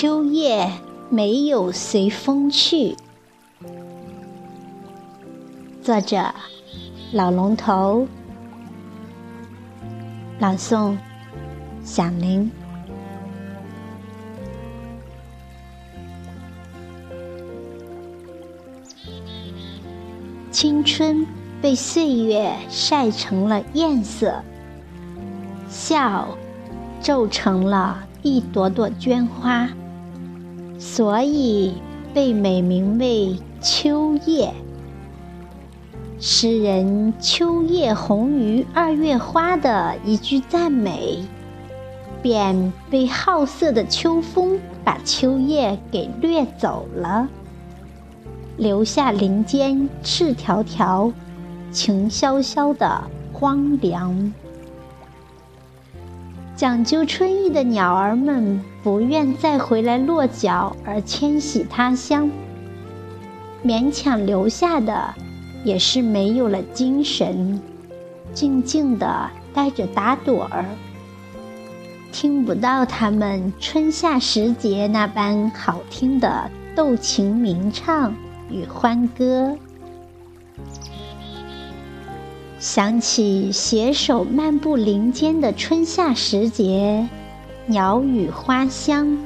秋叶没有随风去。作者：老龙头。朗诵：响铃。青春被岁月晒成了艳色，笑皱成了一朵朵绢花，所以被美名为秋叶。诗人“秋叶红于二月花”的一句赞美，便被好色的秋风把秋叶给掠走了，留下林间赤条条、情萧萧的荒凉。讲究春意的鸟儿们不愿再回来落脚，而迁徙他乡，勉强留下的。也是没有了精神，静静地待着打盹儿，听不到他们春夏时节那般好听的斗琴鸣唱与欢歌。想起携手漫步林间的春夏时节，鸟语花香，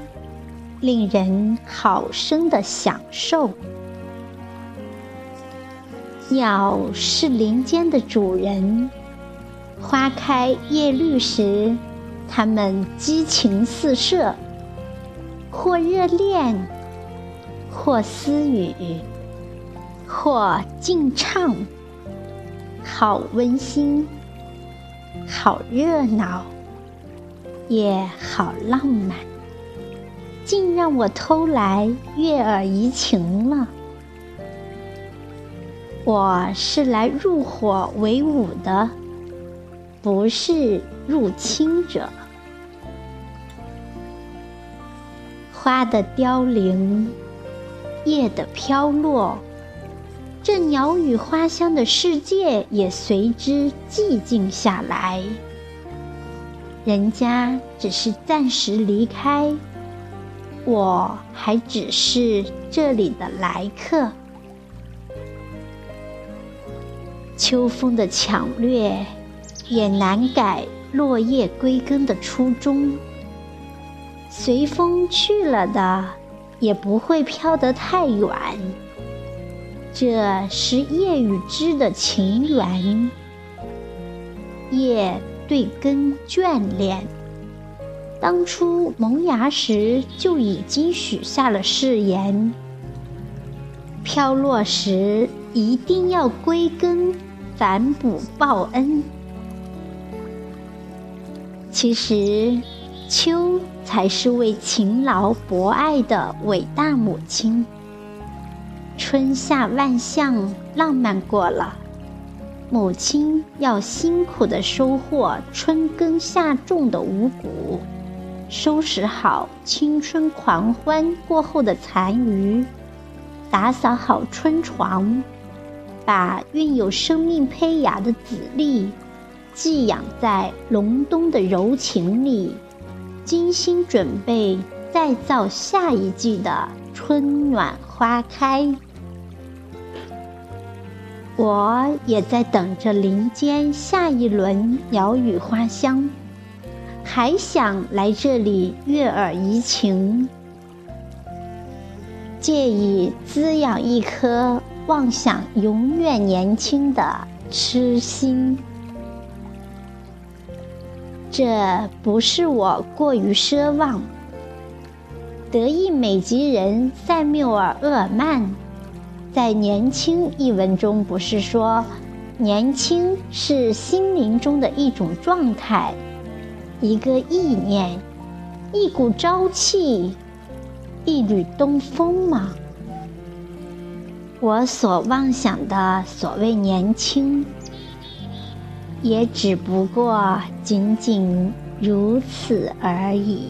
令人好生的享受。鸟是林间的主人，花开叶绿时，它们激情四射，或热恋，或私语，或静唱，好温馨，好热闹，也好浪漫，竟让我偷来悦耳怡情了。我是来入伙为伍的，不是入侵者。花的凋零，叶的飘落，这鸟语花香的世界也随之寂静下来。人家只是暂时离开，我还只是这里的来客。秋风的抢掠，也难改落叶归根的初衷。随风去了的，也不会飘得太远。这是叶与枝的情缘，叶对根眷恋，当初萌芽时就已经许下了誓言：飘落时一定要归根。反哺报恩，其实秋才是为勤劳博爱的伟大母亲。春夏万象浪漫过了，母亲要辛苦的收获春耕夏种的五谷，收拾好青春狂欢过后的残余，打扫好春床。把孕有生命胚芽的籽粒寄养在隆冬的柔情里，精心准备再造下一季的春暖花开。我也在等着林间下一轮鸟语花香，还想来这里悦耳怡情，借以滋养一颗。妄想永远年轻的痴心，这不是我过于奢望。德意美籍人塞缪尔·厄尔曼在《年轻》一文中不是说，年轻是心灵中的一种状态，一个意念，一股朝气，一缕东风吗？我所妄想的所谓年轻，也只不过仅仅如此而已。